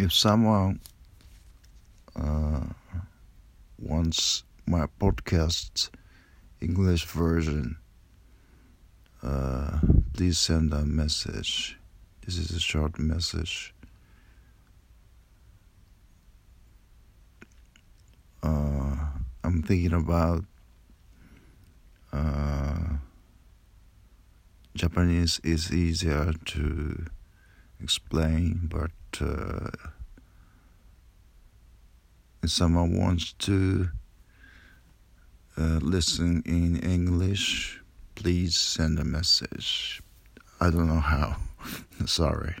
if someone uh, wants my podcast English version, uh, please send a message. This is a short message. Uh, I'm thinking about uh, Japanese is easier to explain, but uh, if someone wants to uh, listen in English, please send a message. I don't know how. Sorry.